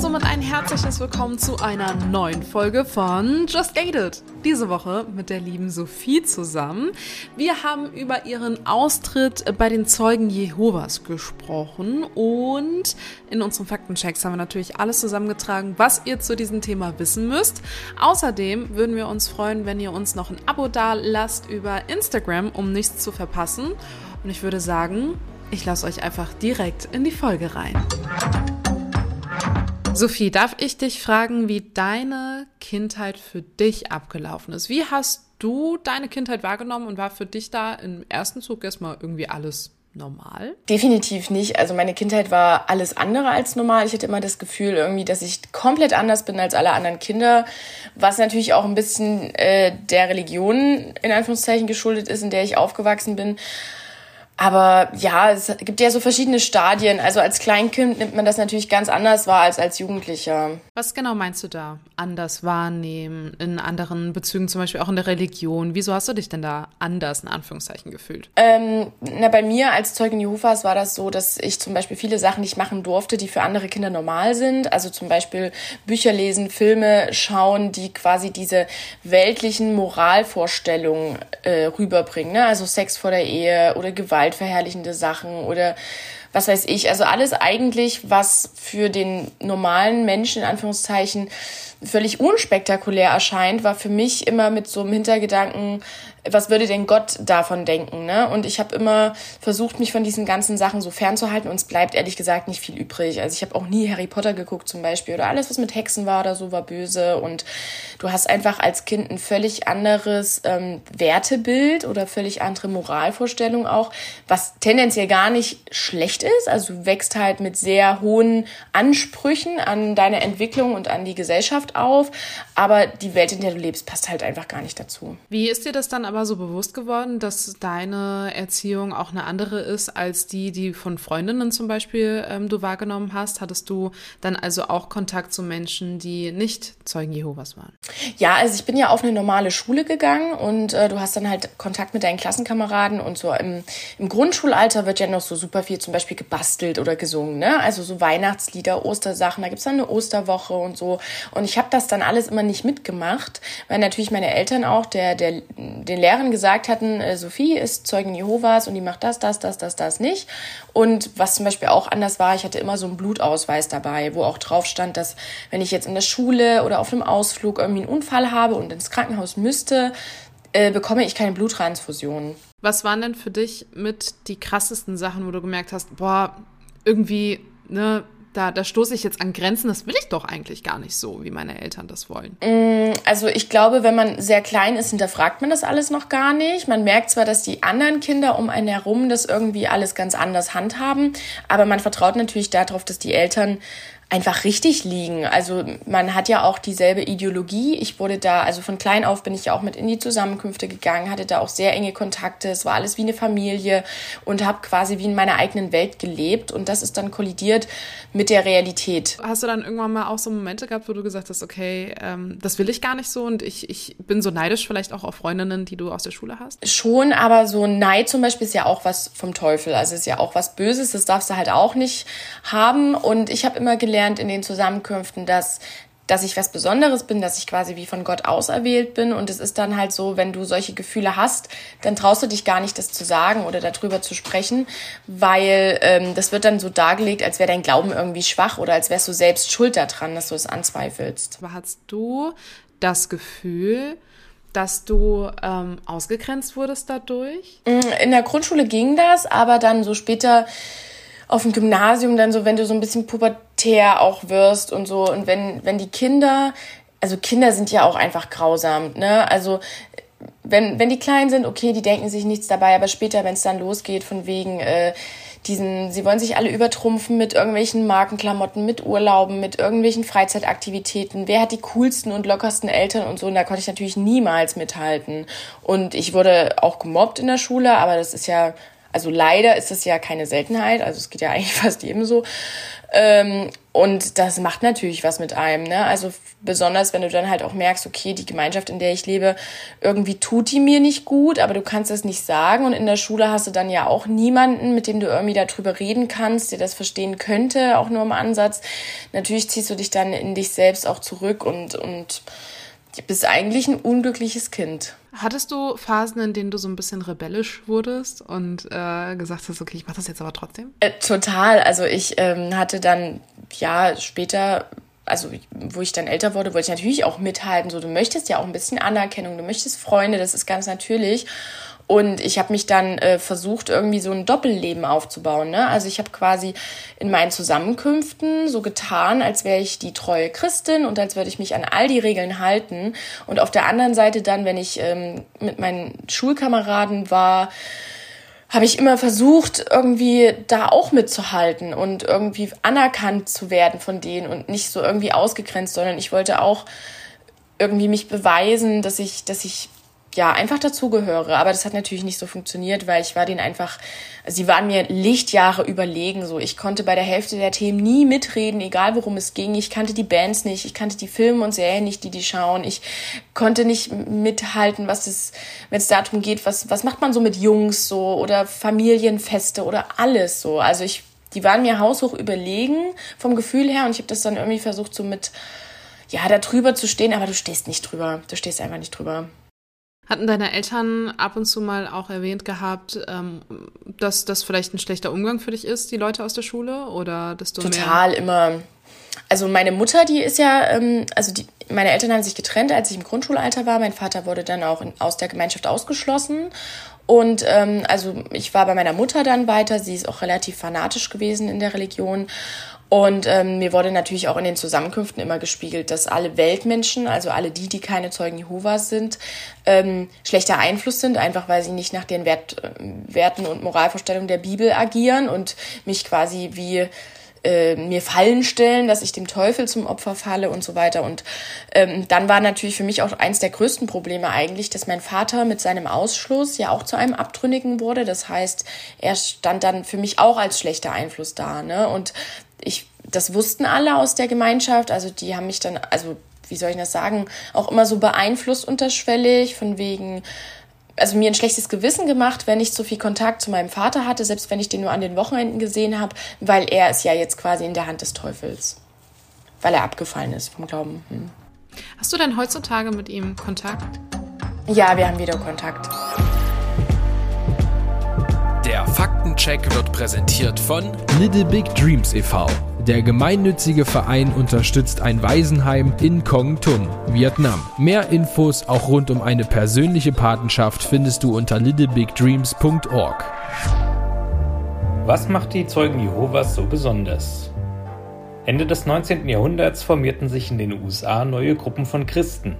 Somit ein herzliches Willkommen zu einer neuen Folge von Just Gated. Diese Woche mit der lieben Sophie zusammen. Wir haben über ihren Austritt bei den Zeugen Jehovas gesprochen und in unseren Faktenchecks haben wir natürlich alles zusammengetragen, was ihr zu diesem Thema wissen müsst. Außerdem würden wir uns freuen, wenn ihr uns noch ein Abo da lasst über Instagram, um nichts zu verpassen. Und ich würde sagen, ich lasse euch einfach direkt in die Folge rein. Sophie, darf ich dich fragen, wie deine Kindheit für dich abgelaufen ist? Wie hast du deine Kindheit wahrgenommen und war für dich da im ersten Zug erstmal irgendwie alles normal? Definitiv nicht. Also meine Kindheit war alles andere als normal. Ich hatte immer das Gefühl irgendwie, dass ich komplett anders bin als alle anderen Kinder, was natürlich auch ein bisschen äh, der Religion in Anführungszeichen geschuldet ist, in der ich aufgewachsen bin. Aber ja, es gibt ja so verschiedene Stadien. Also als Kleinkind nimmt man das natürlich ganz anders wahr als als Jugendlicher. Was genau meinst du da? Anders wahrnehmen, in anderen Bezügen, zum Beispiel auch in der Religion. Wieso hast du dich denn da anders in Anführungszeichen gefühlt? Ähm, na, bei mir als Zeugin Jehovas war das so, dass ich zum Beispiel viele Sachen nicht machen durfte, die für andere Kinder normal sind. Also zum Beispiel Bücher lesen, Filme schauen, die quasi diese weltlichen Moralvorstellungen äh, rüberbringen. Ne? Also Sex vor der Ehe oder Gewalt gewaltverherrlichende Sachen oder was weiß ich. Also alles eigentlich, was für den normalen Menschen in Anführungszeichen völlig unspektakulär erscheint, war für mich immer mit so einem Hintergedanken, was würde denn Gott davon denken? Ne? Und ich habe immer versucht, mich von diesen ganzen Sachen so fernzuhalten und es bleibt ehrlich gesagt nicht viel übrig. Also ich habe auch nie Harry Potter geguckt zum Beispiel oder alles, was mit Hexen war oder so, war böse. Und du hast einfach als Kind ein völlig anderes ähm, Wertebild oder völlig andere Moralvorstellung auch, was tendenziell gar nicht schlecht ist. Also du wächst halt mit sehr hohen Ansprüchen an deine Entwicklung und an die Gesellschaft auf, aber die Welt, in der du lebst, passt halt einfach gar nicht dazu. Wie ist dir das dann aber so bewusst geworden, dass deine Erziehung auch eine andere ist als die, die von Freundinnen zum Beispiel ähm, du wahrgenommen hast? Hattest du dann also auch Kontakt zu Menschen, die nicht Zeugen Jehovas waren? Ja, also ich bin ja auf eine normale Schule gegangen und äh, du hast dann halt Kontakt mit deinen Klassenkameraden und so im, im Grundschulalter wird ja noch so super viel zum Beispiel gebastelt oder gesungen, ne? Also so Weihnachtslieder, Ostersachen, da gibt's dann eine Osterwoche und so. Und ich habe das dann alles immer nicht mitgemacht, weil natürlich meine Eltern auch, der, der, den Lehrern gesagt hatten, äh, Sophie ist Zeugin Jehovas und die macht das, das, das, das, das nicht. Und was zum Beispiel auch anders war, ich hatte immer so einen Blutausweis dabei, wo auch drauf stand, dass wenn ich jetzt in der Schule oder auf einem Ausflug irgendwie einen Unfall habe und ins Krankenhaus müsste, äh, bekomme ich keine Bluttransfusion. Was waren denn für dich mit die krassesten Sachen, wo du gemerkt hast, boah, irgendwie, ne, da, da stoße ich jetzt an Grenzen, das will ich doch eigentlich gar nicht so, wie meine Eltern das wollen. Mm, also ich glaube, wenn man sehr klein ist, hinterfragt man das alles noch gar nicht. Man merkt zwar, dass die anderen Kinder um einen herum das irgendwie alles ganz anders handhaben, aber man vertraut natürlich darauf, dass die Eltern einfach richtig liegen. Also man hat ja auch dieselbe Ideologie. Ich wurde da, also von klein auf bin ich ja auch mit in die Zusammenkünfte gegangen, hatte da auch sehr enge Kontakte. Es war alles wie eine Familie und habe quasi wie in meiner eigenen Welt gelebt. Und das ist dann kollidiert mit der Realität. Hast du dann irgendwann mal auch so Momente gehabt, wo du gesagt hast, okay, ähm, das will ich gar nicht so und ich, ich bin so neidisch vielleicht auch auf Freundinnen, die du aus der Schule hast? Schon, aber so Neid zum Beispiel ist ja auch was vom Teufel. Also ist ja auch was Böses, das darfst du halt auch nicht haben. Und ich habe immer gelernt, gelernt in den Zusammenkünften, dass dass ich was Besonderes bin, dass ich quasi wie von Gott auserwählt bin. Und es ist dann halt so, wenn du solche Gefühle hast, dann traust du dich gar nicht, das zu sagen oder darüber zu sprechen, weil ähm, das wird dann so dargelegt, als wäre dein Glauben irgendwie schwach oder als wärst du selbst schuld daran, dass du es anzweifelst. Aber hast du das Gefühl, dass du ähm, ausgegrenzt wurdest dadurch? In der Grundschule ging das, aber dann so später auf dem Gymnasium dann so, wenn du so ein bisschen pubertär auch wirst und so und wenn, wenn die Kinder, also Kinder sind ja auch einfach grausam, ne? Also wenn, wenn die klein sind, okay, die denken sich nichts dabei, aber später, wenn es dann losgeht, von wegen, äh, diesen, sie wollen sich alle übertrumpfen mit irgendwelchen Markenklamotten, mit Urlauben, mit irgendwelchen Freizeitaktivitäten. Wer hat die coolsten und lockersten Eltern und so? Und da konnte ich natürlich niemals mithalten. Und ich wurde auch gemobbt in der Schule, aber das ist ja also leider ist das ja keine Seltenheit, also es geht ja eigentlich fast jedem so. Ähm, und das macht natürlich was mit einem, ne? Also besonders, wenn du dann halt auch merkst, okay, die Gemeinschaft, in der ich lebe, irgendwie tut die mir nicht gut, aber du kannst es nicht sagen. Und in der Schule hast du dann ja auch niemanden, mit dem du irgendwie darüber reden kannst, der das verstehen könnte, auch nur im Ansatz. Natürlich ziehst du dich dann in dich selbst auch zurück und, und bist eigentlich ein unglückliches Kind. Hattest du Phasen, in denen du so ein bisschen rebellisch wurdest und äh, gesagt hast, okay, ich mache das jetzt aber trotzdem? Äh, total. Also ich ähm, hatte dann ja später also wo ich dann älter wurde, wollte ich natürlich auch mithalten. So, du möchtest ja auch ein bisschen Anerkennung, du möchtest Freunde, das ist ganz natürlich. Und ich habe mich dann äh, versucht, irgendwie so ein Doppelleben aufzubauen. Ne? Also ich habe quasi in meinen Zusammenkünften so getan, als wäre ich die treue Christin und als würde ich mich an all die Regeln halten. Und auf der anderen Seite dann, wenn ich ähm, mit meinen Schulkameraden war, habe ich immer versucht, irgendwie da auch mitzuhalten und irgendwie anerkannt zu werden von denen und nicht so irgendwie ausgegrenzt, sondern ich wollte auch irgendwie mich beweisen, dass ich, dass ich ja, einfach dazugehöre. Aber das hat natürlich nicht so funktioniert, weil ich war denen einfach, sie waren mir Lichtjahre überlegen. So, ich konnte bei der Hälfte der Themen nie mitreden, egal worum es ging. Ich kannte die Bands nicht, ich kannte die Filme und Serien nicht, die die schauen. Ich konnte nicht mithalten, was es, wenn es darum geht, was, was macht man so mit Jungs so oder Familienfeste oder alles so. Also ich, die waren mir haushoch überlegen vom Gefühl her und ich habe das dann irgendwie versucht, so mit, ja, da drüber zu stehen, aber du stehst nicht drüber. Du stehst einfach nicht drüber. Hatten deine Eltern ab und zu mal auch erwähnt gehabt, ähm, dass das vielleicht ein schlechter Umgang für dich ist, die Leute aus der Schule? Oder dass du Total, immer. Also meine Mutter, die ist ja, ähm, also die, meine Eltern haben sich getrennt, als ich im Grundschulalter war. Mein Vater wurde dann auch aus der Gemeinschaft ausgeschlossen. Und ähm, also ich war bei meiner Mutter dann weiter. Sie ist auch relativ fanatisch gewesen in der Religion. Und ähm, mir wurde natürlich auch in den Zusammenkünften immer gespiegelt, dass alle Weltmenschen, also alle die, die keine Zeugen Jehovas sind, ähm, schlechter Einfluss sind, einfach weil sie nicht nach den Wert, äh, Werten und Moralvorstellungen der Bibel agieren und mich quasi wie äh, mir Fallen stellen, dass ich dem Teufel zum Opfer falle und so weiter. Und ähm, dann war natürlich für mich auch eins der größten Probleme eigentlich, dass mein Vater mit seinem Ausschluss ja auch zu einem Abtrünnigen wurde. Das heißt, er stand dann für mich auch als schlechter Einfluss da. Ne? Und das wussten alle aus der Gemeinschaft, also die haben mich dann, also wie soll ich das sagen, auch immer so beeinflusst unterschwellig, von wegen, also mir ein schlechtes Gewissen gemacht, wenn ich zu viel Kontakt zu meinem Vater hatte, selbst wenn ich den nur an den Wochenenden gesehen habe, weil er ist ja jetzt quasi in der Hand des Teufels, weil er abgefallen ist vom Glauben. Hm. Hast du denn heutzutage mit ihm Kontakt? Ja, wir haben wieder Kontakt. Der Faktencheck wird präsentiert von Little Big Dreams e.V. Der gemeinnützige Verein unterstützt ein Waisenheim in Kong Tum, Vietnam. Mehr Infos auch rund um eine persönliche Patenschaft findest du unter littlebigdreams.org. Was macht die Zeugen Jehovas so besonders? Ende des 19. Jahrhunderts formierten sich in den USA neue Gruppen von Christen.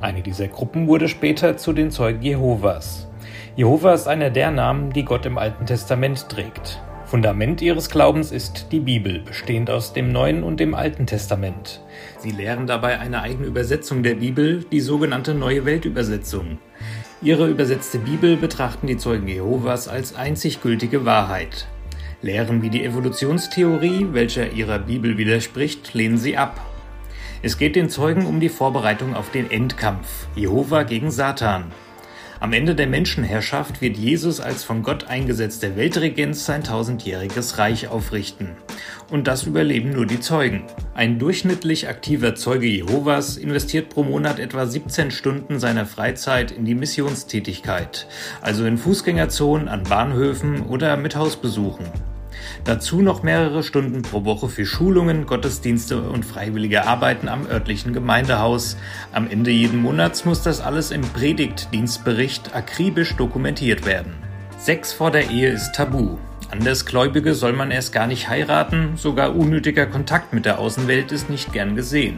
Eine dieser Gruppen wurde später zu den Zeugen Jehovas. Jehova ist einer der Namen, die Gott im Alten Testament trägt. Fundament ihres Glaubens ist die Bibel, bestehend aus dem Neuen und dem Alten Testament. Sie lehren dabei eine eigene Übersetzung der Bibel, die sogenannte Neue Weltübersetzung. Ihre übersetzte Bibel betrachten die Zeugen Jehovas als einzig gültige Wahrheit. Lehren wie die Evolutionstheorie, welcher ihrer Bibel widerspricht, lehnen sie ab. Es geht den Zeugen um die Vorbereitung auf den Endkampf, Jehova gegen Satan. Am Ende der Menschenherrschaft wird Jesus als von Gott eingesetzter Weltregent sein tausendjähriges Reich aufrichten. Und das überleben nur die Zeugen. Ein durchschnittlich aktiver Zeuge Jehovas investiert pro Monat etwa 17 Stunden seiner Freizeit in die Missionstätigkeit, also in Fußgängerzonen, an Bahnhöfen oder mit Hausbesuchen. Dazu noch mehrere Stunden pro Woche für Schulungen, Gottesdienste und freiwillige Arbeiten am örtlichen Gemeindehaus. Am Ende jeden Monats muss das alles im Predigtdienstbericht akribisch dokumentiert werden. Sex vor der Ehe ist tabu. Andersgläubige soll man erst gar nicht heiraten, sogar unnötiger Kontakt mit der Außenwelt ist nicht gern gesehen.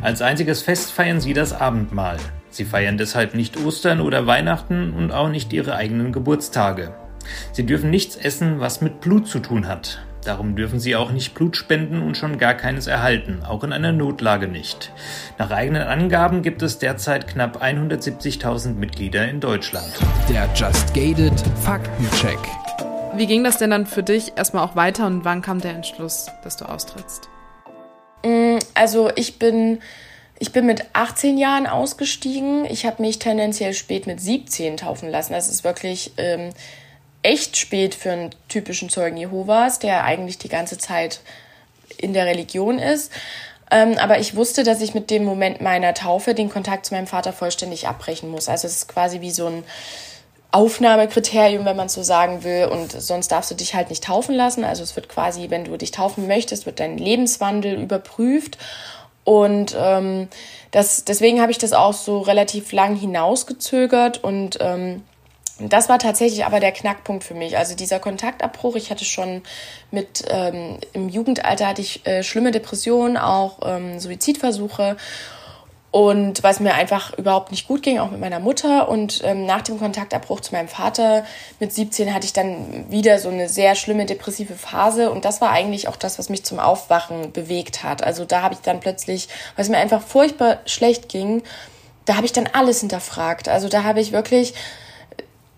Als einziges Fest feiern sie das Abendmahl. Sie feiern deshalb nicht Ostern oder Weihnachten und auch nicht ihre eigenen Geburtstage. Sie dürfen nichts essen, was mit Blut zu tun hat. Darum dürfen sie auch nicht Blut spenden und schon gar keines erhalten, auch in einer Notlage nicht. Nach eigenen Angaben gibt es derzeit knapp 170.000 Mitglieder in Deutschland. Der Just Gated Faktencheck. Wie ging das denn dann für dich erstmal auch weiter und wann kam der Entschluss, dass du austrittst? Mm, also ich bin, ich bin mit 18 Jahren ausgestiegen. Ich habe mich tendenziell spät mit 17 taufen lassen. Das ist wirklich ähm, echt spät für einen typischen Zeugen Jehovas, der eigentlich die ganze Zeit in der Religion ist. Ähm, aber ich wusste, dass ich mit dem Moment meiner Taufe den Kontakt zu meinem Vater vollständig abbrechen muss. Also es ist quasi wie so ein Aufnahmekriterium, wenn man so sagen will. Und sonst darfst du dich halt nicht taufen lassen. Also es wird quasi, wenn du dich taufen möchtest, wird dein Lebenswandel überprüft. Und ähm, das, deswegen habe ich das auch so relativ lang hinausgezögert und ähm, das war tatsächlich aber der Knackpunkt für mich. Also dieser Kontaktabbruch. Ich hatte schon mit ähm, im Jugendalter hatte ich äh, schlimme Depressionen, auch ähm, Suizidversuche und was mir einfach überhaupt nicht gut ging, auch mit meiner Mutter. Und ähm, nach dem Kontaktabbruch zu meinem Vater mit 17 hatte ich dann wieder so eine sehr schlimme depressive Phase. Und das war eigentlich auch das, was mich zum Aufwachen bewegt hat. Also da habe ich dann plötzlich, weil es mir einfach furchtbar schlecht ging, da habe ich dann alles hinterfragt. Also da habe ich wirklich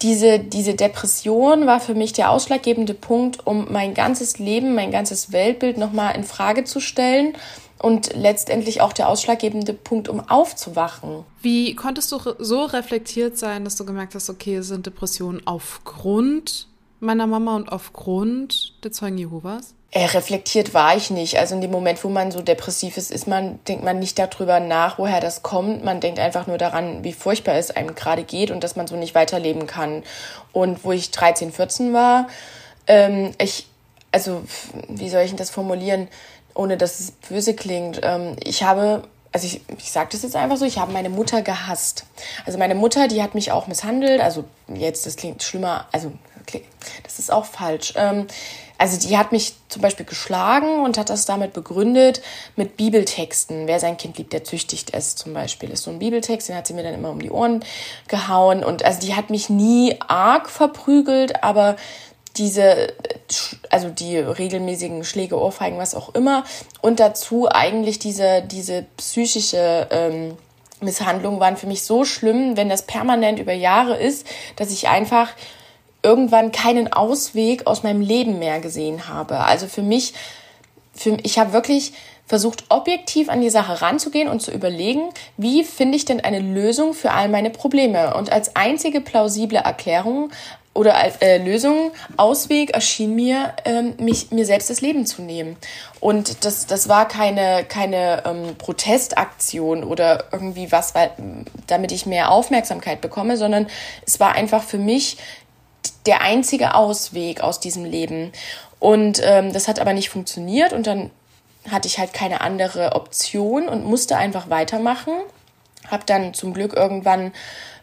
diese, diese Depression war für mich der ausschlaggebende Punkt, um mein ganzes Leben, mein ganzes Weltbild nochmal in Frage zu stellen und letztendlich auch der ausschlaggebende Punkt, um aufzuwachen. Wie konntest du so reflektiert sein, dass du gemerkt hast, okay, es sind Depressionen aufgrund meiner Mama und aufgrund der Zeugen Jehovas? Äh, reflektiert war ich nicht. Also in dem Moment, wo man so depressiv ist, ist man, denkt man nicht darüber nach, woher das kommt. Man denkt einfach nur daran, wie furchtbar es einem gerade geht und dass man so nicht weiterleben kann. Und wo ich 13, 14 war, ähm, ich, also wie soll ich das formulieren, ohne dass es böse klingt? Ähm, ich habe also ich, ich sage das jetzt einfach so, ich habe meine Mutter gehasst. Also meine Mutter, die hat mich auch misshandelt. Also jetzt, das klingt schlimmer, also das ist auch falsch. Ähm, also die hat mich zum Beispiel geschlagen und hat das damit begründet mit Bibeltexten. Wer sein Kind liebt, der züchtigt es zum Beispiel. Ist so ein Bibeltext, den hat sie mir dann immer um die Ohren gehauen. Und also die hat mich nie arg verprügelt, aber diese, also die regelmäßigen Schläge, Ohrfeigen, was auch immer. Und dazu eigentlich diese, diese psychische ähm, Misshandlung waren für mich so schlimm, wenn das permanent über Jahre ist, dass ich einfach irgendwann keinen Ausweg aus meinem Leben mehr gesehen habe. Also für mich, für, ich habe wirklich versucht, objektiv an die Sache ranzugehen und zu überlegen, wie finde ich denn eine Lösung für all meine Probleme. Und als einzige plausible Erklärung oder äh, Lösung, Ausweg erschien mir, ähm, mich, mir selbst das Leben zu nehmen. Und das, das war keine, keine ähm, Protestaktion oder irgendwie was, weil, damit ich mehr Aufmerksamkeit bekomme, sondern es war einfach für mich der einzige Ausweg aus diesem Leben. Und ähm, das hat aber nicht funktioniert und dann hatte ich halt keine andere Option und musste einfach weitermachen. Hab dann zum Glück irgendwann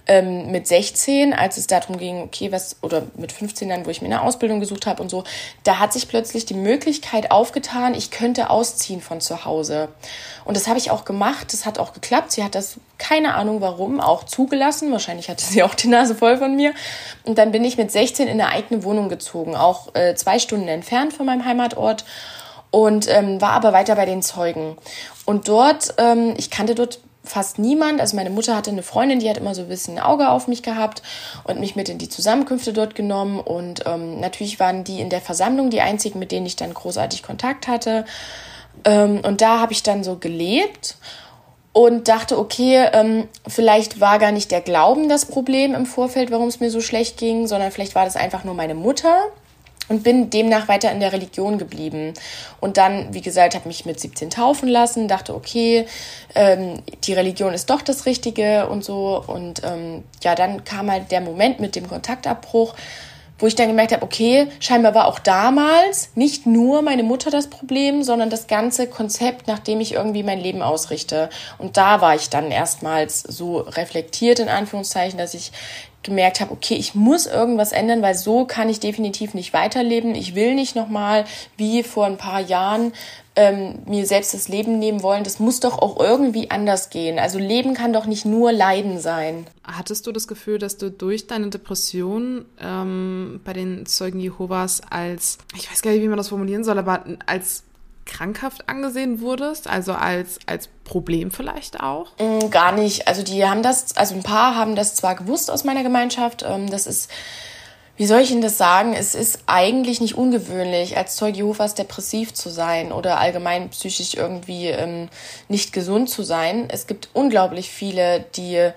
ähm, mit 16, als es darum ging, okay, was, oder mit 15 dann, wo ich mir eine Ausbildung gesucht habe und so, da hat sich plötzlich die Möglichkeit aufgetan, ich könnte ausziehen von zu Hause. Und das habe ich auch gemacht, das hat auch geklappt. Sie hat das, keine Ahnung warum, auch zugelassen. Wahrscheinlich hatte sie auch die Nase voll von mir. Und dann bin ich mit 16 in eine eigene Wohnung gezogen, auch äh, zwei Stunden entfernt von meinem Heimatort und ähm, war aber weiter bei den Zeugen. Und dort, ähm, ich kannte dort fast niemand. Also meine Mutter hatte eine Freundin, die hat immer so ein bisschen ein Auge auf mich gehabt und mich mit in die Zusammenkünfte dort genommen. Und ähm, natürlich waren die in der Versammlung die einzigen, mit denen ich dann großartig Kontakt hatte. Ähm, und da habe ich dann so gelebt und dachte, okay, ähm, vielleicht war gar nicht der Glauben das Problem im Vorfeld, warum es mir so schlecht ging, sondern vielleicht war das einfach nur meine Mutter und bin demnach weiter in der Religion geblieben. Und dann, wie gesagt, habe mich mit 17 taufen lassen, dachte, okay, ähm, die Religion ist doch das Richtige und so. Und ähm, ja, dann kam halt der Moment mit dem Kontaktabbruch, wo ich dann gemerkt habe, okay, scheinbar war auch damals nicht nur meine Mutter das Problem, sondern das ganze Konzept, nach dem ich irgendwie mein Leben ausrichte. Und da war ich dann erstmals so reflektiert, in Anführungszeichen, dass ich gemerkt habe, okay, ich muss irgendwas ändern, weil so kann ich definitiv nicht weiterleben. Ich will nicht nochmal wie vor ein paar Jahren ähm, mir selbst das Leben nehmen wollen. Das muss doch auch irgendwie anders gehen. Also Leben kann doch nicht nur Leiden sein. Hattest du das Gefühl, dass du durch deine Depression ähm, bei den Zeugen Jehovas als, ich weiß gar nicht, wie man das formulieren soll, aber als krankhaft angesehen wurdest, also als, als Problem vielleicht auch? Mm, gar nicht. Also die haben das, also ein paar haben das zwar gewusst aus meiner Gemeinschaft, ähm, das ist, wie soll ich Ihnen das sagen? Es ist eigentlich nicht ungewöhnlich, als Zeuge Jehovas depressiv zu sein oder allgemein psychisch irgendwie ähm, nicht gesund zu sein. Es gibt unglaublich viele, die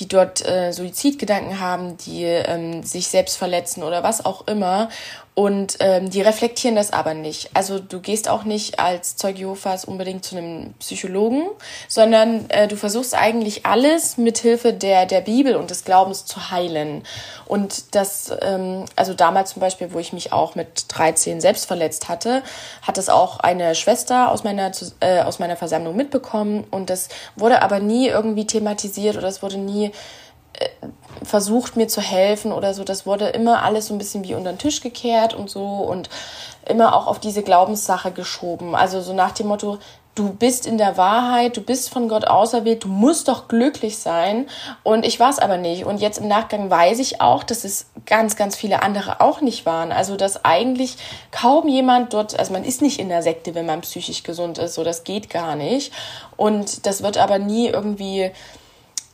die dort äh, Suizidgedanken haben, die ähm, sich selbst verletzen oder was auch immer. Und ähm, die reflektieren das aber nicht. Also du gehst auch nicht als Zeuge Jehovas unbedingt zu einem Psychologen, sondern äh, du versuchst eigentlich alles mit Hilfe der, der Bibel und des Glaubens zu heilen. Und das, ähm, also damals zum Beispiel, wo ich mich auch mit 13 selbst verletzt hatte, hat das auch eine Schwester aus meiner, äh, aus meiner Versammlung mitbekommen. Und das wurde aber nie irgendwie thematisiert oder es wurde nie äh, versucht mir zu helfen oder so. Das wurde immer alles so ein bisschen wie unter den Tisch gekehrt und so und immer auch auf diese Glaubenssache geschoben. Also so nach dem Motto, du bist in der Wahrheit, du bist von Gott auserwählt, du musst doch glücklich sein. Und ich war es aber nicht. Und jetzt im Nachgang weiß ich auch, dass es ganz, ganz viele andere auch nicht waren. Also dass eigentlich kaum jemand dort, also man ist nicht in der Sekte, wenn man psychisch gesund ist, so das geht gar nicht. Und das wird aber nie irgendwie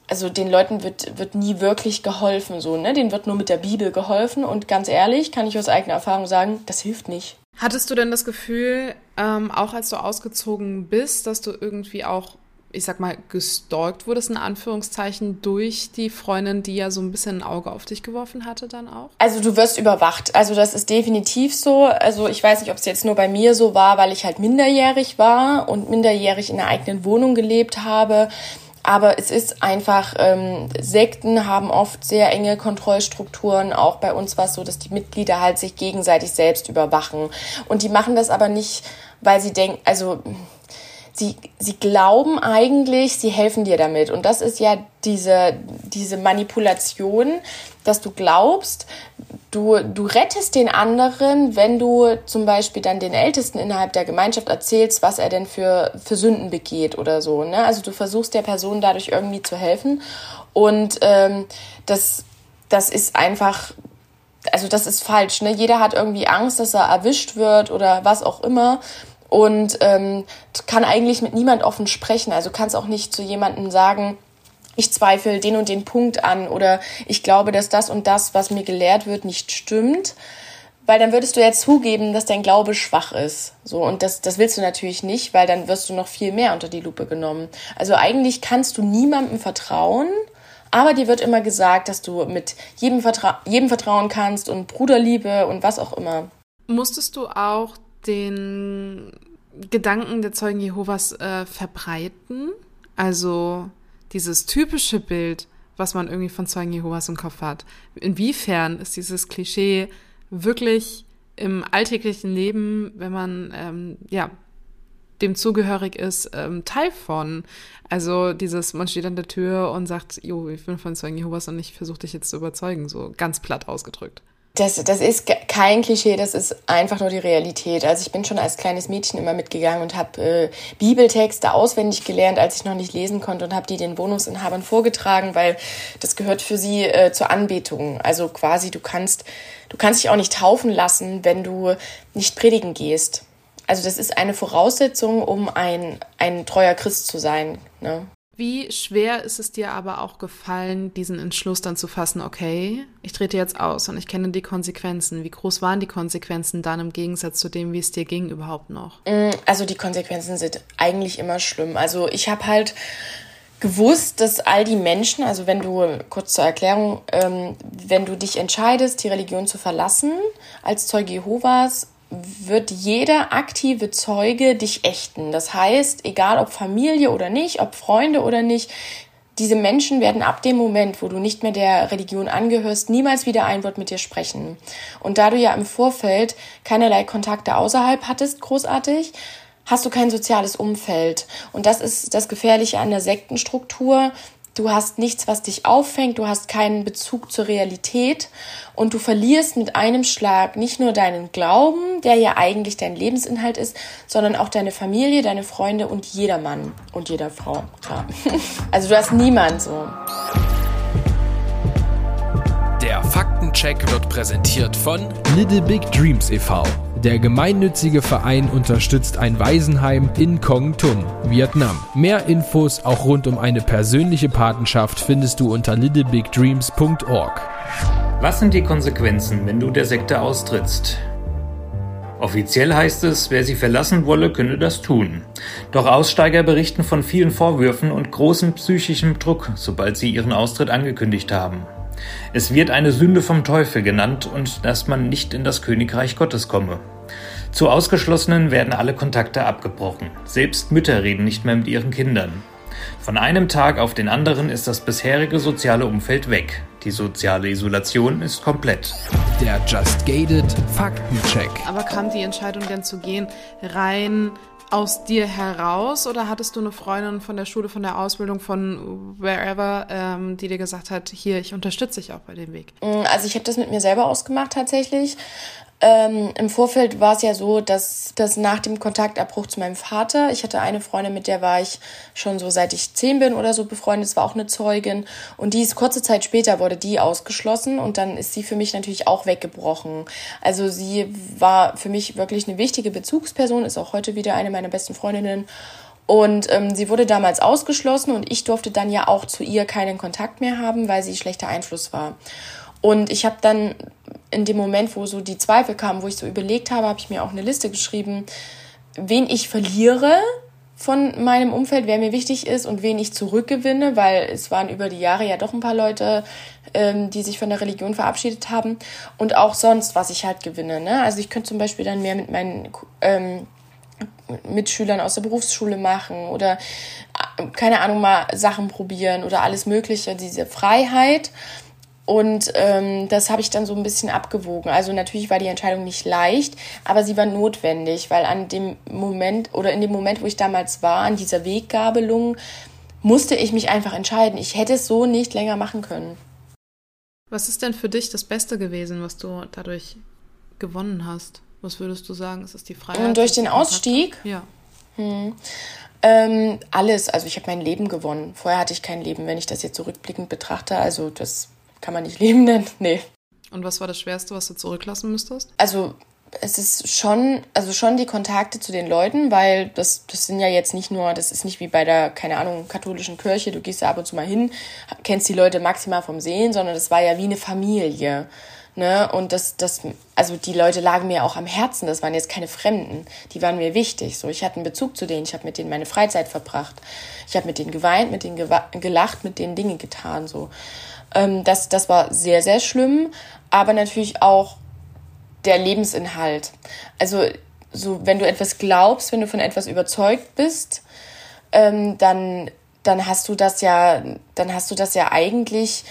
also den Leuten wird, wird nie wirklich geholfen, so, ne? Denen wird nur mit der Bibel geholfen und ganz ehrlich, kann ich aus eigener Erfahrung sagen, das hilft nicht. Hattest du denn das Gefühl, ähm, auch als du ausgezogen bist, dass du irgendwie auch, ich sag mal, gestalkt wurdest, in Anführungszeichen, durch die Freundin, die ja so ein bisschen ein Auge auf dich geworfen hatte dann auch? Also du wirst überwacht. Also das ist definitiv so. Also ich weiß nicht, ob es jetzt nur bei mir so war, weil ich halt minderjährig war und minderjährig in einer eigenen Wohnung gelebt habe aber es ist einfach, ähm, Sekten haben oft sehr enge Kontrollstrukturen. Auch bei uns war es so, dass die Mitglieder halt sich gegenseitig selbst überwachen. Und die machen das aber nicht, weil sie denken, also sie, sie glauben eigentlich, sie helfen dir damit. Und das ist ja diese, diese Manipulation, dass du glaubst, du, du rettest den anderen, wenn du zum Beispiel dann den Ältesten innerhalb der Gemeinschaft erzählst, was er denn für, für Sünden begeht oder so. Ne? Also du versuchst der Person dadurch irgendwie zu helfen. Und ähm, das, das ist einfach, also das ist falsch. Ne? Jeder hat irgendwie Angst, dass er erwischt wird oder was auch immer und ähm, kann eigentlich mit niemand offen sprechen. Also kannst auch nicht zu jemandem sagen, ich zweifle den und den Punkt an oder ich glaube, dass das und das, was mir gelehrt wird, nicht stimmt. Weil dann würdest du ja zugeben, dass dein Glaube schwach ist. So, und das, das willst du natürlich nicht, weil dann wirst du noch viel mehr unter die Lupe genommen. Also eigentlich kannst du niemandem vertrauen, aber dir wird immer gesagt, dass du mit jedem, Vertra jedem vertrauen kannst und Bruderliebe und was auch immer. Musstest du auch den Gedanken der Zeugen Jehovas äh, verbreiten? Also dieses typische Bild, was man irgendwie von Zeugen Jehovas im Kopf hat. Inwiefern ist dieses Klischee wirklich im alltäglichen Leben, wenn man ähm, ja dem zugehörig ist, ähm, Teil von. Also dieses, man steht an der Tür und sagt, jo, ich bin von Zeugen Jehovas und ich versuche dich jetzt zu überzeugen, so ganz platt ausgedrückt. Das, das ist kein Klischee, das ist einfach nur die Realität. Also ich bin schon als kleines Mädchen immer mitgegangen und habe äh, Bibeltexte auswendig gelernt, als ich noch nicht lesen konnte und habe die den Wohnungsinhabern vorgetragen, weil das gehört für sie äh, zur Anbetung. Also quasi du kannst du kannst dich auch nicht taufen lassen, wenn du nicht predigen gehst. Also das ist eine Voraussetzung, um ein ein treuer Christ zu sein. Ne? Wie schwer ist es dir aber auch gefallen, diesen Entschluss dann zu fassen, okay, ich trete jetzt aus und ich kenne die Konsequenzen. Wie groß waren die Konsequenzen dann im Gegensatz zu dem, wie es dir ging überhaupt noch? Mm, also die Konsequenzen sind eigentlich immer schlimm. Also ich habe halt gewusst, dass all die Menschen, also wenn du, kurz zur Erklärung, ähm, wenn du dich entscheidest, die Religion zu verlassen, als Zeuge Jehovas, wird jeder aktive Zeuge dich ächten. Das heißt, egal ob Familie oder nicht, ob Freunde oder nicht, diese Menschen werden ab dem Moment, wo du nicht mehr der Religion angehörst, niemals wieder ein Wort mit dir sprechen. Und da du ja im Vorfeld keinerlei Kontakte außerhalb hattest, großartig, hast du kein soziales Umfeld. Und das ist das Gefährliche an der Sektenstruktur, du hast nichts, was dich auffängt, du hast keinen Bezug zur Realität und du verlierst mit einem Schlag nicht nur deinen Glauben, der ja eigentlich dein Lebensinhalt ist, sondern auch deine Familie, deine Freunde und jeder Mann und jeder Frau. Klar. Also du hast niemand so. Der Faktencheck wird präsentiert von Little Big Dreams e.V. Der gemeinnützige Verein unterstützt ein Waisenheim in Kong Tum, Vietnam. Mehr Infos auch rund um eine persönliche Patenschaft findest du unter littlebigdreams.org. Was sind die Konsequenzen, wenn du der Sekte austrittst? Offiziell heißt es, wer sie verlassen wolle, könne das tun. Doch Aussteiger berichten von vielen Vorwürfen und großem psychischem Druck, sobald sie ihren Austritt angekündigt haben. Es wird eine Sünde vom Teufel genannt und dass man nicht in das Königreich Gottes komme. Zu Ausgeschlossenen werden alle Kontakte abgebrochen. Selbst Mütter reden nicht mehr mit ihren Kindern. Von einem Tag auf den anderen ist das bisherige soziale Umfeld weg. Die soziale Isolation ist komplett. Der Just Gated Faktencheck. Aber kam die Entscheidung denn zu gehen rein aus dir heraus oder hattest du eine Freundin von der Schule, von der Ausbildung, von wherever, ähm, die dir gesagt hat, hier, ich unterstütze dich auch bei dem Weg? Also ich habe das mit mir selber ausgemacht tatsächlich. Ähm, Im Vorfeld war es ja so, dass, dass nach dem Kontaktabbruch zu meinem Vater, ich hatte eine Freundin, mit der war ich schon so seit ich zehn bin oder so befreundet, es war auch eine Zeugin. Und die ist kurze Zeit später wurde die ausgeschlossen und dann ist sie für mich natürlich auch weggebrochen. Also sie war für mich wirklich eine wichtige Bezugsperson, ist auch heute wieder eine meiner besten Freundinnen. Und ähm, sie wurde damals ausgeschlossen und ich durfte dann ja auch zu ihr keinen Kontakt mehr haben, weil sie schlechter Einfluss war. Und ich habe dann in dem Moment, wo so die Zweifel kamen, wo ich so überlegt habe, habe ich mir auch eine Liste geschrieben, wen ich verliere von meinem Umfeld, wer mir wichtig ist und wen ich zurückgewinne, weil es waren über die Jahre ja doch ein paar Leute, ähm, die sich von der Religion verabschiedet haben und auch sonst, was ich halt gewinne. Ne? Also ich könnte zum Beispiel dann mehr mit meinen ähm, Mitschülern aus der Berufsschule machen oder keine Ahnung mal Sachen probieren oder alles Mögliche, diese Freiheit und ähm, das habe ich dann so ein bisschen abgewogen. Also natürlich war die Entscheidung nicht leicht, aber sie war notwendig, weil an dem Moment oder in dem Moment, wo ich damals war, an dieser Weggabelung, musste ich mich einfach entscheiden. Ich hätte es so nicht länger machen können. Was ist denn für dich das Beste gewesen, was du dadurch gewonnen hast? Was würdest du sagen? Ist es die Freiheit? Und durch den Ausstieg? Ja. Hm. Ähm, alles. Also ich habe mein Leben gewonnen. Vorher hatte ich kein Leben, wenn ich das jetzt zurückblickend betrachte. Also das kann man nicht Leben nennen. Nee. Und was war das Schwerste, was du zurücklassen müsstest? Also es ist schon, also schon die Kontakte zu den Leuten, weil das, das sind ja jetzt nicht nur, das ist nicht wie bei der, keine Ahnung, katholischen Kirche, du gehst da ab und zu mal hin, kennst die Leute maximal vom Sehen, sondern das war ja wie eine Familie. Ne? Und das, das, also die Leute lagen mir auch am Herzen, das waren jetzt keine Fremden, die waren mir wichtig. So, ich hatte einen Bezug zu denen, ich habe mit denen meine Freizeit verbracht. Ich habe mit denen geweint, mit denen gelacht, mit denen Dinge getan. So. Ähm, das, das war sehr, sehr schlimm, aber natürlich auch der Lebensinhalt. Also, so, wenn du etwas glaubst, wenn du von etwas überzeugt bist, ähm, dann, dann hast du das ja, dann hast du das ja eigentlich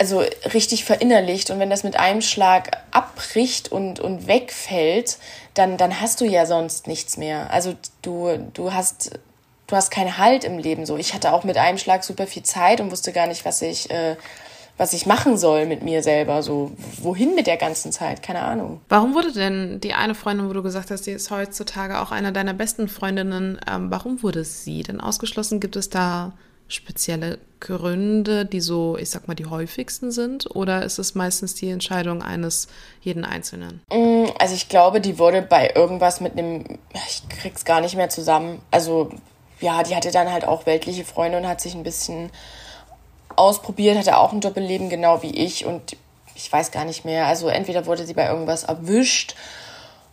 also richtig verinnerlicht und wenn das mit einem Schlag abbricht und, und wegfällt, dann, dann hast du ja sonst nichts mehr. Also du, du hast du hast keinen Halt im Leben so. Ich hatte auch mit einem Schlag super viel Zeit und wusste gar nicht, was ich, äh, was ich machen soll mit mir selber. So, wohin mit der ganzen Zeit? Keine Ahnung. Warum wurde denn die eine Freundin, wo du gesagt hast, die ist heutzutage auch eine deiner besten Freundinnen, ähm, warum wurde sie denn ausgeschlossen? Gibt es da spezielle Gründe, die so, ich sag mal, die häufigsten sind? Oder ist es meistens die Entscheidung eines jeden Einzelnen? Mm, also ich glaube, die wurde bei irgendwas mit einem, ich krieg's gar nicht mehr zusammen. Also ja, die hatte dann halt auch weltliche Freunde und hat sich ein bisschen ausprobiert, hatte auch ein Doppelleben, genau wie ich. Und ich weiß gar nicht mehr. Also entweder wurde sie bei irgendwas erwischt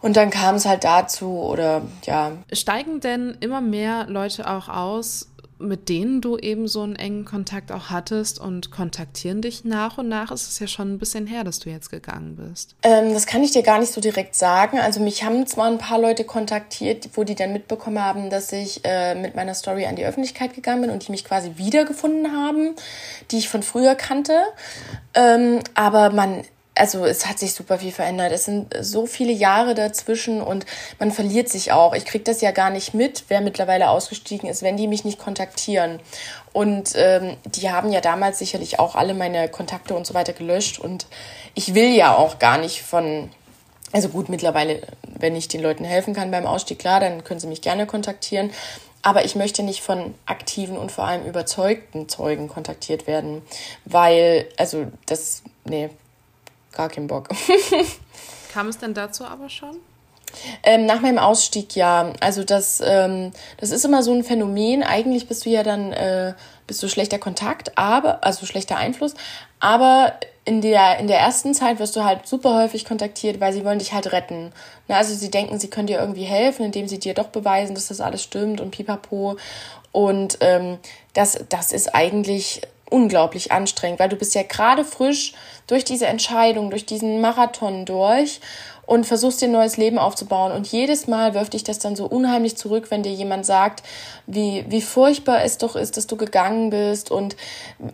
und dann kam es halt dazu oder ja. Steigen denn immer mehr Leute auch aus, mit denen du eben so einen engen Kontakt auch hattest und kontaktieren dich nach und nach? Ist es ja schon ein bisschen her, dass du jetzt gegangen bist. Ähm, das kann ich dir gar nicht so direkt sagen. Also mich haben zwar ein paar Leute kontaktiert, wo die dann mitbekommen haben, dass ich äh, mit meiner Story an die Öffentlichkeit gegangen bin und die mich quasi wiedergefunden haben, die ich von früher kannte. Ähm, aber man also es hat sich super viel verändert. Es sind so viele Jahre dazwischen und man verliert sich auch. Ich kriege das ja gar nicht mit, wer mittlerweile ausgestiegen ist, wenn die mich nicht kontaktieren. Und ähm, die haben ja damals sicherlich auch alle meine Kontakte und so weiter gelöscht. Und ich will ja auch gar nicht von, also gut, mittlerweile, wenn ich den Leuten helfen kann beim Ausstieg, klar, dann können sie mich gerne kontaktieren. Aber ich möchte nicht von aktiven und vor allem überzeugten Zeugen kontaktiert werden, weil, also das, nee, gar keinen Bock. Kam es denn dazu aber schon? Ähm, nach meinem Ausstieg ja. Also das, ähm, das ist immer so ein Phänomen. Eigentlich bist du ja dann äh, bist du schlechter Kontakt, aber also schlechter Einfluss. Aber in der in der ersten Zeit wirst du halt super häufig kontaktiert, weil sie wollen dich halt retten. Na, also sie denken, sie können dir irgendwie helfen, indem sie dir doch beweisen, dass das alles stimmt und pipapo. Und ähm, das das ist eigentlich unglaublich anstrengend, weil du bist ja gerade frisch durch diese Entscheidung, durch diesen Marathon durch und versuchst dir ein neues Leben aufzubauen. Und jedes Mal wirft dich das dann so unheimlich zurück, wenn dir jemand sagt, wie, wie furchtbar es doch ist, dass du gegangen bist und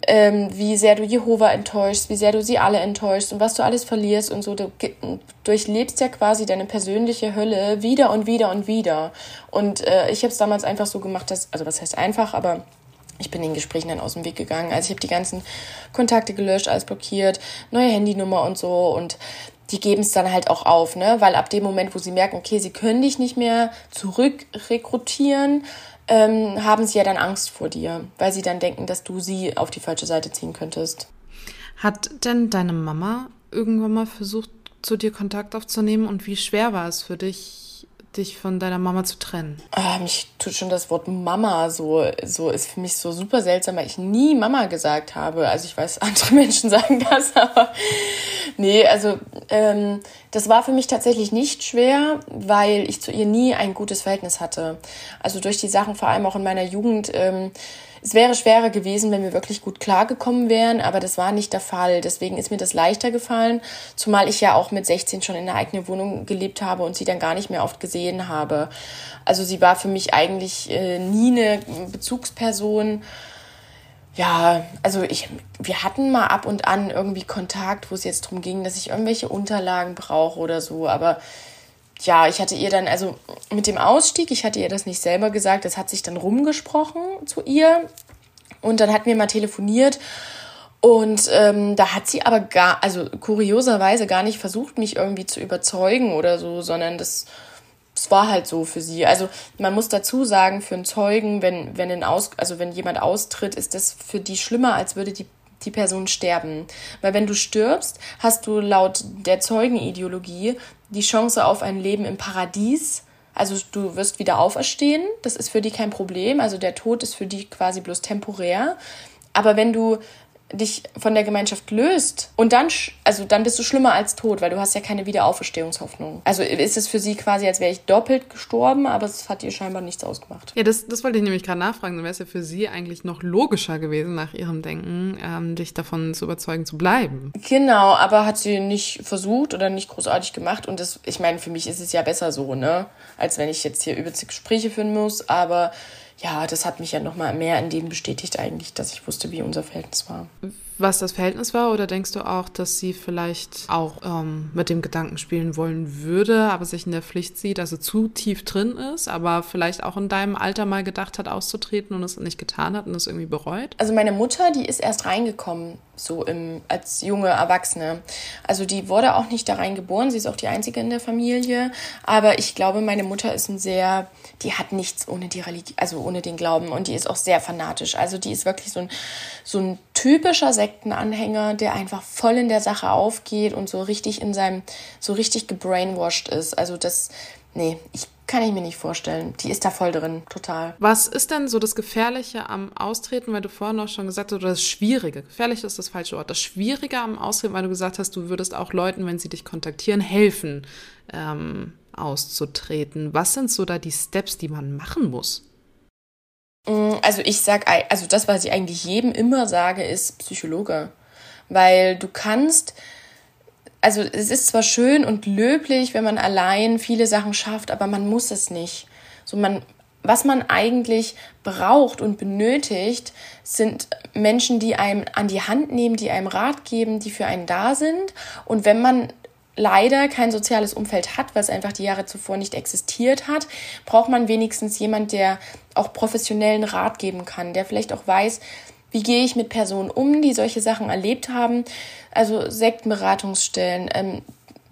ähm, wie sehr du Jehova enttäuschst, wie sehr du sie alle enttäuschst und was du alles verlierst und so. Du durchlebst ja quasi deine persönliche Hölle wieder und wieder und wieder. Und äh, ich habe es damals einfach so gemacht, dass, also was heißt einfach, aber ich bin den Gesprächen dann aus dem Weg gegangen. Also ich habe die ganzen Kontakte gelöscht, alles blockiert, neue Handynummer und so. Und die geben es dann halt auch auf, ne? Weil ab dem Moment, wo sie merken, okay, sie können dich nicht mehr zurückrekrutieren, ähm, haben sie ja dann Angst vor dir, weil sie dann denken, dass du sie auf die falsche Seite ziehen könntest. Hat denn deine Mama irgendwann mal versucht, zu dir Kontakt aufzunehmen und wie schwer war es für dich, dich von deiner Mama zu trennen? Ah, mich tut schon das Wort Mama so, so ist für mich so super seltsam, weil ich nie Mama gesagt habe. Also ich weiß, andere Menschen sagen das, aber nee, also ähm, das war für mich tatsächlich nicht schwer, weil ich zu ihr nie ein gutes Verhältnis hatte. Also durch die Sachen, vor allem auch in meiner Jugend, ähm, es wäre schwerer gewesen, wenn wir wirklich gut klargekommen wären, aber das war nicht der Fall. Deswegen ist mir das leichter gefallen, zumal ich ja auch mit 16 schon in einer eigenen Wohnung gelebt habe und sie dann gar nicht mehr oft gesehen habe. Also sie war für mich eigentlich äh, nie eine Bezugsperson. Ja, also ich, wir hatten mal ab und an irgendwie Kontakt, wo es jetzt darum ging, dass ich irgendwelche Unterlagen brauche oder so, aber ja, ich hatte ihr dann, also mit dem Ausstieg, ich hatte ihr das nicht selber gesagt, das hat sich dann rumgesprochen zu ihr. Und dann hatten wir mal telefoniert und ähm, da hat sie aber gar, also kurioserweise gar nicht versucht, mich irgendwie zu überzeugen oder so, sondern das, das war halt so für sie. Also man muss dazu sagen, für einen Zeugen, wenn, wenn, ein Aus, also wenn jemand austritt, ist das für die schlimmer, als würde die die Person sterben. Weil wenn du stirbst, hast du laut der Zeugenideologie die Chance auf ein Leben im Paradies. Also du wirst wieder auferstehen, das ist für die kein Problem. Also der Tod ist für die quasi bloß temporär. Aber wenn du dich von der Gemeinschaft löst und dann, also dann bist du schlimmer als tot, weil du hast ja keine Wiederauferstehungshoffnung. Also ist es für sie quasi, als wäre ich doppelt gestorben, aber es hat ihr scheinbar nichts ausgemacht. Ja, das, das wollte ich nämlich gerade nachfragen. Dann wäre es ja für sie eigentlich noch logischer gewesen, nach ihrem Denken, ähm, dich davon zu überzeugen zu bleiben. Genau, aber hat sie nicht versucht oder nicht großartig gemacht und das, ich meine, für mich ist es ja besser so, ne, als wenn ich jetzt hier übelste Gespräche führen muss, aber ja, das hat mich ja nochmal mehr in dem bestätigt eigentlich, dass ich wusste, wie unser Verhältnis war. Was das Verhältnis war, oder denkst du auch, dass sie vielleicht auch ähm, mit dem Gedanken spielen wollen würde, aber sich in der Pflicht sieht, also zu tief drin ist, aber vielleicht auch in deinem Alter mal gedacht hat, auszutreten und es nicht getan hat und es irgendwie bereut? Also meine Mutter, die ist erst reingekommen, so im, als junge Erwachsene. Also die wurde auch nicht da reingeboren, sie ist auch die einzige in der Familie, aber ich glaube, meine Mutter ist ein sehr die hat nichts ohne die Religion, also ohne den Glauben und die ist auch sehr fanatisch. Also die ist wirklich so ein, so ein typischer Sektenanhänger, der einfach voll in der Sache aufgeht und so richtig in seinem, so richtig gebrainwashed ist. Also das, nee, ich kann ich mir nicht vorstellen. Die ist da voll drin, total. Was ist denn so das Gefährliche am Austreten, weil du vorhin auch schon gesagt hast, oder das Schwierige, gefährlich ist das falsche Wort, das Schwierige am Austreten, weil du gesagt hast, du würdest auch Leuten, wenn sie dich kontaktieren, helfen. Ähm, auszutreten? Was sind so da die Steps, die man machen muss? Mm, also ich sag, also das, was ich eigentlich jedem immer sage, ist Psychologe. Weil du kannst, also es ist zwar schön und löblich, wenn man allein viele Sachen schafft, aber man muss es nicht. So man, was man eigentlich braucht und benötigt, sind Menschen, die einem an die Hand nehmen, die einem Rat geben, die für einen da sind. Und wenn man leider kein soziales Umfeld hat, was einfach die Jahre zuvor nicht existiert hat, braucht man wenigstens jemand, der auch professionellen Rat geben kann, der vielleicht auch weiß, wie gehe ich mit Personen um, die solche Sachen erlebt haben. Also Sektenberatungsstellen, ähm,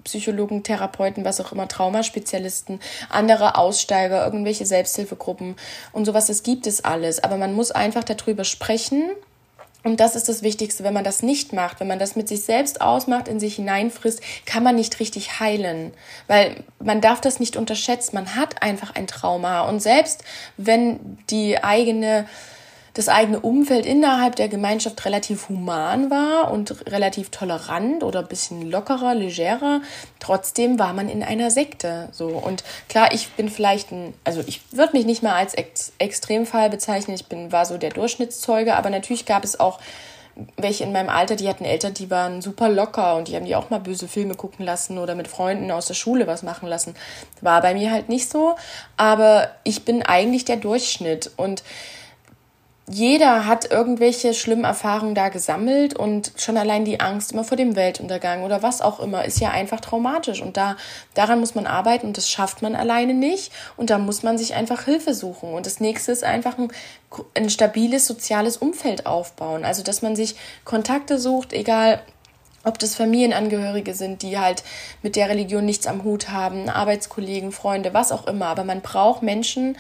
Psychologen, Therapeuten, was auch immer, Traumaspezialisten, andere Aussteiger, irgendwelche Selbsthilfegruppen und sowas, das gibt es alles. Aber man muss einfach darüber sprechen. Und das ist das Wichtigste. Wenn man das nicht macht, wenn man das mit sich selbst ausmacht, in sich hineinfrisst, kann man nicht richtig heilen. Weil man darf das nicht unterschätzen. Man hat einfach ein Trauma. Und selbst wenn die eigene das eigene Umfeld innerhalb der Gemeinschaft relativ human war und relativ tolerant oder ein bisschen lockerer, legerer. Trotzdem war man in einer Sekte. So. Und klar, ich bin vielleicht ein, also ich würde mich nicht mal als Ex Extremfall bezeichnen. Ich bin, war so der Durchschnittszeuge, aber natürlich gab es auch welche in meinem Alter, die hatten Eltern, die waren super locker und die haben die auch mal böse Filme gucken lassen oder mit Freunden aus der Schule was machen lassen. War bei mir halt nicht so, aber ich bin eigentlich der Durchschnitt und jeder hat irgendwelche schlimmen Erfahrungen da gesammelt und schon allein die Angst immer vor dem Weltuntergang oder was auch immer ist ja einfach traumatisch. Und da daran muss man arbeiten und das schafft man alleine nicht. Und da muss man sich einfach Hilfe suchen. Und das nächste ist einfach ein, ein stabiles soziales Umfeld aufbauen, also dass man sich Kontakte sucht, egal ob das Familienangehörige sind, die halt mit der Religion nichts am Hut haben, Arbeitskollegen, Freunde, was auch immer. Aber man braucht Menschen,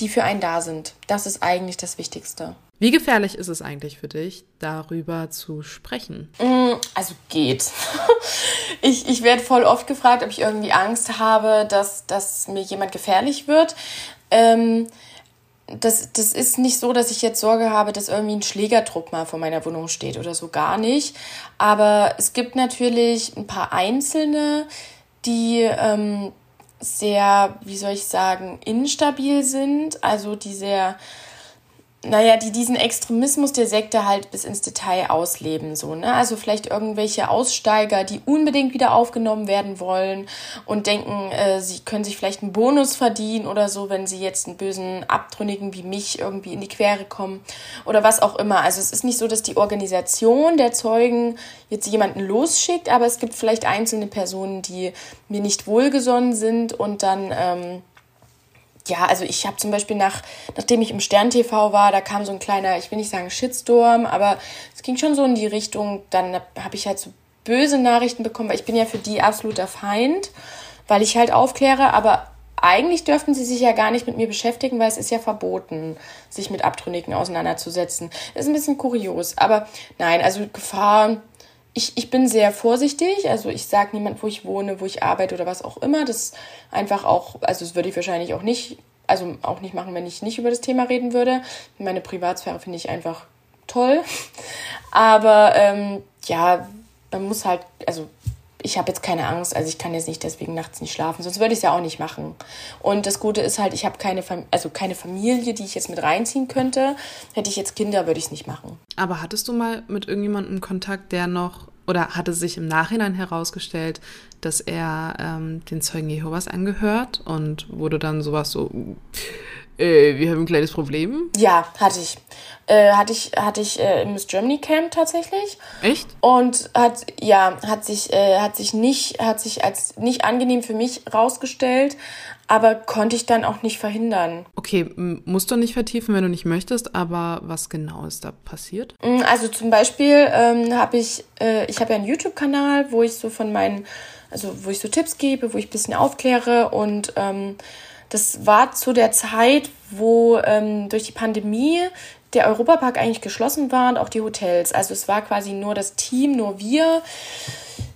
die für einen da sind. Das ist eigentlich das Wichtigste. Wie gefährlich ist es eigentlich für dich, darüber zu sprechen? Mm, also geht. Ich, ich werde voll oft gefragt, ob ich irgendwie Angst habe, dass, dass mir jemand gefährlich wird. Ähm, das, das ist nicht so, dass ich jetzt Sorge habe, dass irgendwie ein Schlägerdruck mal vor meiner Wohnung steht oder so gar nicht. Aber es gibt natürlich ein paar Einzelne, die ähm, sehr, wie soll ich sagen, instabil sind, also die sehr naja, die diesen Extremismus der Sekte halt bis ins Detail ausleben, so, ne? Also vielleicht irgendwelche Aussteiger, die unbedingt wieder aufgenommen werden wollen und denken, äh, sie können sich vielleicht einen Bonus verdienen oder so, wenn sie jetzt einen bösen Abtrünnigen wie mich irgendwie in die Quere kommen oder was auch immer. Also es ist nicht so, dass die Organisation der Zeugen jetzt jemanden losschickt, aber es gibt vielleicht einzelne Personen, die mir nicht wohlgesonnen sind und dann, ähm, ja, also ich habe zum Beispiel nach, nachdem ich im Stern TV war, da kam so ein kleiner, ich will nicht sagen Shitstorm, aber es ging schon so in die Richtung, dann habe ich halt so böse Nachrichten bekommen, weil ich bin ja für die absoluter Feind, weil ich halt aufkläre, aber eigentlich dürften sie sich ja gar nicht mit mir beschäftigen, weil es ist ja verboten, sich mit Abtrünnigen auseinanderzusetzen. Das ist ein bisschen kurios, aber nein, also Gefahr ich, ich bin sehr vorsichtig. Also ich sage niemand, wo ich wohne, wo ich arbeite oder was auch immer. Das einfach auch, also das würde ich wahrscheinlich auch nicht, also auch nicht machen, wenn ich nicht über das Thema reden würde. Meine Privatsphäre finde ich einfach toll. Aber ähm, ja, man muss halt, also ich habe jetzt keine Angst, also ich kann jetzt nicht deswegen nachts nicht schlafen, sonst würde ich es ja auch nicht machen. Und das Gute ist halt, ich habe keine, Fam also keine Familie, die ich jetzt mit reinziehen könnte. Hätte ich jetzt Kinder, würde ich es nicht machen. Aber hattest du mal mit irgendjemandem Kontakt, der noch oder hatte sich im Nachhinein herausgestellt, dass er ähm, den Zeugen Jehovas angehört und wurde dann sowas so, äh, wir haben ein kleines Problem? Ja, hatte ich. Äh, hatte ich, hatte ich äh, im Miss Germany Camp tatsächlich. Echt? Und hat, ja, hat sich, äh, hat sich nicht, hat sich als nicht angenehm für mich rausgestellt, aber konnte ich dann auch nicht verhindern. Okay, musst du nicht vertiefen, wenn du nicht möchtest, aber was genau ist da passiert? Mm, also zum Beispiel ähm, habe ich, äh, ich habe ja einen YouTube-Kanal, wo ich so von meinen, also wo ich so Tipps gebe, wo ich ein bisschen aufkläre und ähm, das war zu der Zeit, wo ähm, durch die Pandemie der Europapark eigentlich geschlossen war und auch die Hotels. Also es war quasi nur das Team, nur wir,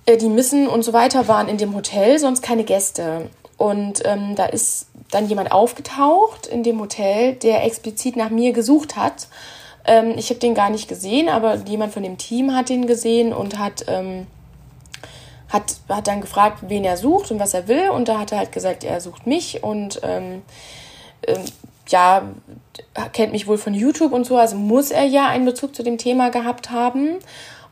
äh, die Missen und so weiter waren in dem Hotel, sonst keine Gäste. Und ähm, da ist dann jemand aufgetaucht in dem Hotel, der explizit nach mir gesucht hat. Ähm, ich habe den gar nicht gesehen, aber jemand von dem Team hat den gesehen und hat ähm, hat, hat dann gefragt, wen er sucht und was er will. Und da hat er halt gesagt, er sucht mich und ähm, ähm, ja, kennt mich wohl von YouTube und so. Also muss er ja einen Bezug zu dem Thema gehabt haben.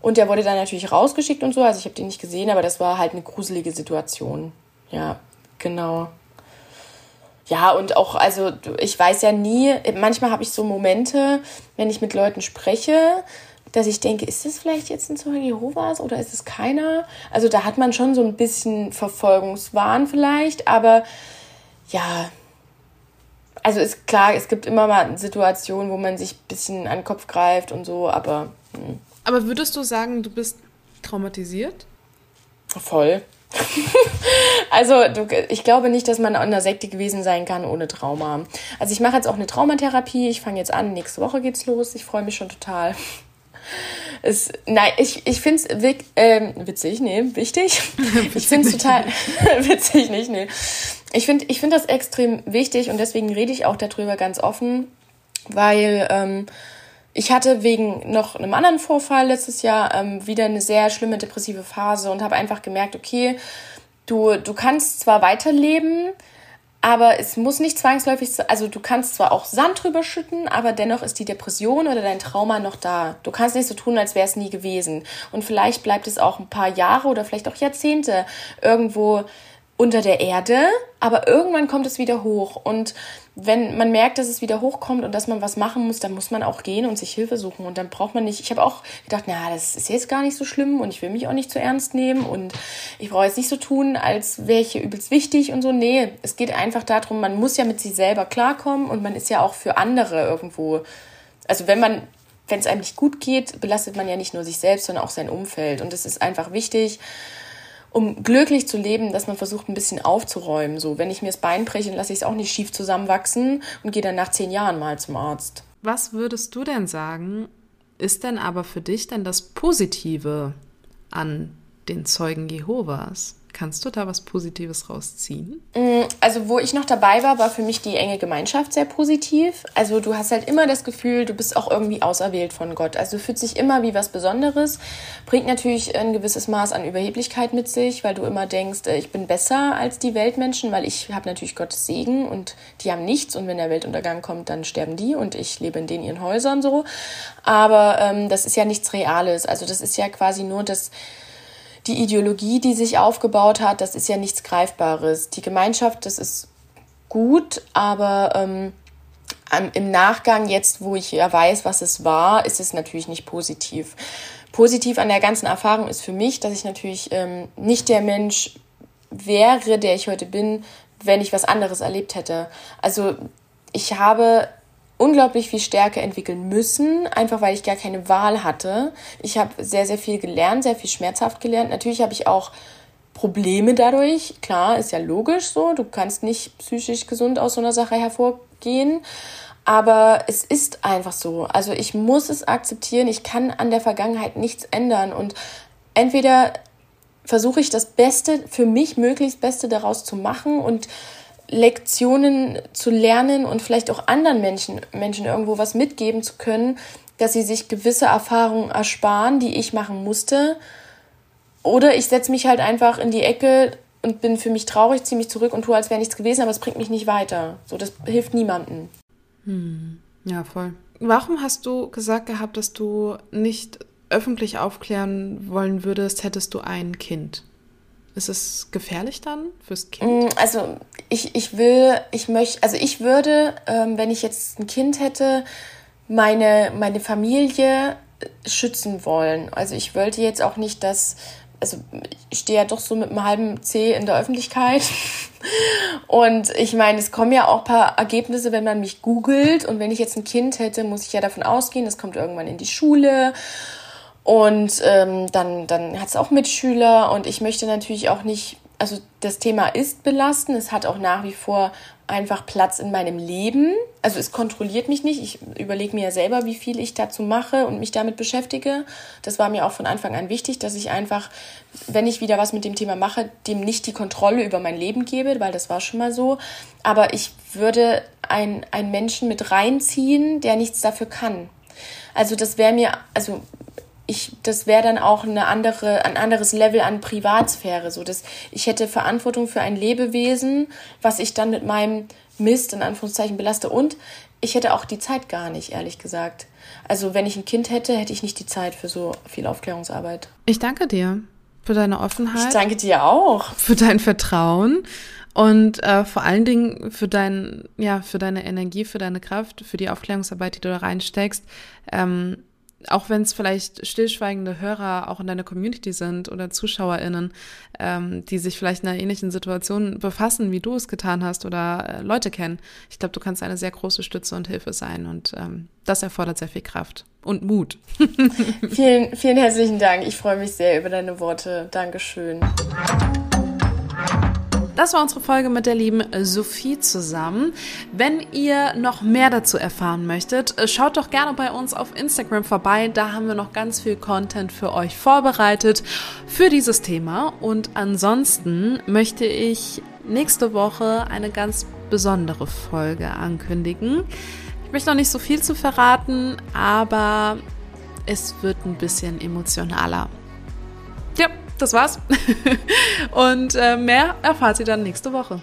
Und der wurde dann natürlich rausgeschickt und so. Also ich habe den nicht gesehen, aber das war halt eine gruselige Situation. Ja, genau. ja, und auch, also ich weiß ja nie, manchmal habe ich so Momente, wenn ich mit Leuten spreche, dass ich denke, ist das vielleicht jetzt ein Zeuge Jehovas oder ist es keiner? Also da hat man schon so ein bisschen Verfolgungswahn vielleicht, aber ja, also ist klar, es gibt immer mal Situationen, wo man sich ein bisschen an den Kopf greift und so, aber. Mh. Hm. Aber würdest du sagen, du bist traumatisiert? Voll. also du, ich glaube nicht, dass man in einer Sekte gewesen sein kann ohne Trauma. Also ich mache jetzt auch eine Traumatherapie. Ich fange jetzt an. Nächste Woche geht's los. Ich freue mich schon total. Es, nein, ich, ich finde es ähm, witzig, nee, wichtig. ich finde es total witzig, nicht, nee. Ich finde ich find das extrem wichtig und deswegen rede ich auch darüber ganz offen, weil ähm, ich hatte wegen noch einem anderen Vorfall letztes Jahr ähm, wieder eine sehr schlimme depressive Phase und habe einfach gemerkt, okay, du, du kannst zwar weiterleben, aber es muss nicht zwangsläufig, also du kannst zwar auch Sand drüber schütten, aber dennoch ist die Depression oder dein Trauma noch da. Du kannst nicht so tun, als wäre es nie gewesen. Und vielleicht bleibt es auch ein paar Jahre oder vielleicht auch Jahrzehnte irgendwo unter der Erde, aber irgendwann kommt es wieder hoch. Und wenn man merkt, dass es wieder hochkommt und dass man was machen muss, dann muss man auch gehen und sich Hilfe suchen. Und dann braucht man nicht, ich habe auch gedacht, na, das ist jetzt gar nicht so schlimm und ich will mich auch nicht zu ernst nehmen und ich brauche jetzt nicht so tun, als wäre ich hier übelst wichtig und so. Nee, es geht einfach darum, man muss ja mit sich selber klarkommen und man ist ja auch für andere irgendwo. Also wenn man, wenn es einem nicht gut geht, belastet man ja nicht nur sich selbst, sondern auch sein Umfeld. Und es ist einfach wichtig, um glücklich zu leben, dass man versucht, ein bisschen aufzuräumen. So, wenn ich mir das Bein breche, lasse ich es auch nicht schief zusammenwachsen und gehe dann nach zehn Jahren mal zum Arzt. Was würdest du denn sagen, ist denn aber für dich denn das Positive an den Zeugen Jehovas? Kannst du da was Positives rausziehen? Mm, also, wo ich noch dabei war, war für mich die enge Gemeinschaft sehr positiv. Also, du hast halt immer das Gefühl, du bist auch irgendwie auserwählt von Gott. Also, du fühlst dich immer wie was Besonderes. Bringt natürlich ein gewisses Maß an Überheblichkeit mit sich, weil du immer denkst, äh, ich bin besser als die Weltmenschen, weil ich habe natürlich Gottes Segen und die haben nichts. Und wenn der Weltuntergang kommt, dann sterben die und ich lebe in den ihren Häusern so. Aber ähm, das ist ja nichts Reales. Also, das ist ja quasi nur das die Ideologie, die sich aufgebaut hat, das ist ja nichts Greifbares. Die Gemeinschaft, das ist gut, aber ähm, im Nachgang, jetzt wo ich ja weiß, was es war, ist es natürlich nicht positiv. Positiv an der ganzen Erfahrung ist für mich, dass ich natürlich ähm, nicht der Mensch wäre, der ich heute bin, wenn ich was anderes erlebt hätte. Also ich habe unglaublich viel Stärke entwickeln müssen, einfach weil ich gar keine Wahl hatte. Ich habe sehr, sehr viel gelernt, sehr viel schmerzhaft gelernt. Natürlich habe ich auch Probleme dadurch. Klar, ist ja logisch so. Du kannst nicht psychisch gesund aus so einer Sache hervorgehen. Aber es ist einfach so. Also ich muss es akzeptieren. Ich kann an der Vergangenheit nichts ändern. Und entweder versuche ich das Beste, für mich möglichst Beste daraus zu machen und Lektionen zu lernen und vielleicht auch anderen Menschen, Menschen irgendwo was mitgeben zu können, dass sie sich gewisse Erfahrungen ersparen, die ich machen musste. Oder ich setze mich halt einfach in die Ecke und bin für mich traurig, ziehe mich zurück und tue, als wäre nichts gewesen, aber es bringt mich nicht weiter. So, das hilft niemandem. Hm. Ja, voll. Warum hast du gesagt gehabt, dass du nicht öffentlich aufklären wollen würdest, hättest du ein Kind? Ist es gefährlich dann fürs Kind? Mm, also ich, ich will, ich möchte, also ich würde, ähm, wenn ich jetzt ein Kind hätte, meine, meine Familie schützen wollen. Also ich wollte jetzt auch nicht, dass, also ich stehe ja doch so mit einem halben C in der Öffentlichkeit. Und ich meine, es kommen ja auch ein paar Ergebnisse, wenn man mich googelt. Und wenn ich jetzt ein Kind hätte, muss ich ja davon ausgehen, es kommt irgendwann in die Schule und ähm, dann, dann hat es auch Mitschüler und ich möchte natürlich auch nicht, also das Thema ist belastend, es hat auch nach wie vor einfach Platz in meinem Leben. Also es kontrolliert mich nicht. Ich überlege mir ja selber, wie viel ich dazu mache und mich damit beschäftige. Das war mir auch von Anfang an wichtig, dass ich einfach, wenn ich wieder was mit dem Thema mache, dem nicht die Kontrolle über mein Leben gebe, weil das war schon mal so. Aber ich würde einen Menschen mit reinziehen, der nichts dafür kann. Also das wäre mir, also ich, das wäre dann auch eine andere, ein anderes Level an Privatsphäre. So, dass ich hätte Verantwortung für ein Lebewesen, was ich dann mit meinem Mist in Anführungszeichen belaste. Und ich hätte auch die Zeit gar nicht, ehrlich gesagt. Also wenn ich ein Kind hätte, hätte ich nicht die Zeit für so viel Aufklärungsarbeit. Ich danke dir für deine Offenheit. Ich danke dir auch. Für dein Vertrauen Und äh, vor allen Dingen für dein, ja, für deine Energie, für deine Kraft, für die Aufklärungsarbeit, die du da reinsteckst, ähm, auch wenn es vielleicht stillschweigende Hörer auch in deiner Community sind oder ZuschauerInnen, ähm, die sich vielleicht in einer ähnlichen Situation befassen, wie du es getan hast oder äh, Leute kennen. Ich glaube, du kannst eine sehr große Stütze und Hilfe sein und ähm, das erfordert sehr viel Kraft und Mut. vielen, vielen herzlichen Dank. Ich freue mich sehr über deine Worte. Dankeschön. Das war unsere Folge mit der lieben Sophie zusammen. Wenn ihr noch mehr dazu erfahren möchtet, schaut doch gerne bei uns auf Instagram vorbei. Da haben wir noch ganz viel Content für euch vorbereitet für dieses Thema. Und ansonsten möchte ich nächste Woche eine ganz besondere Folge ankündigen. Ich möchte noch nicht so viel zu verraten, aber es wird ein bisschen emotionaler. Das war's. Und äh, mehr erfahrt ihr dann nächste Woche.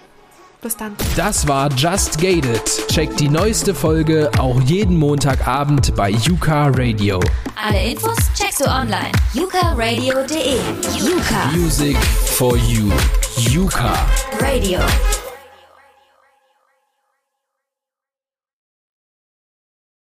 Bis dann. Das war Just Gated. Checkt die neueste Folge auch jeden Montagabend bei Yuka Radio. Alle Infos checkst du online. yukaradio.de. Yuka. Music for you. Yuka. Radio.